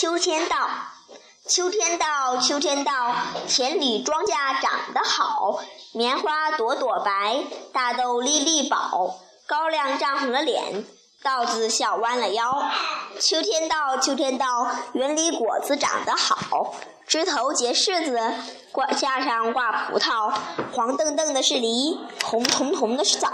秋天到秋天到秋天到田里庄稼长得好棉花朵朵白大豆粒粒饱高粱涨红了脸稻子笑弯了腰。秋天到秋天到园里果子长得好枝头结柿子挂架上挂葡萄黄澄澄的是梨红彤彤的是枣。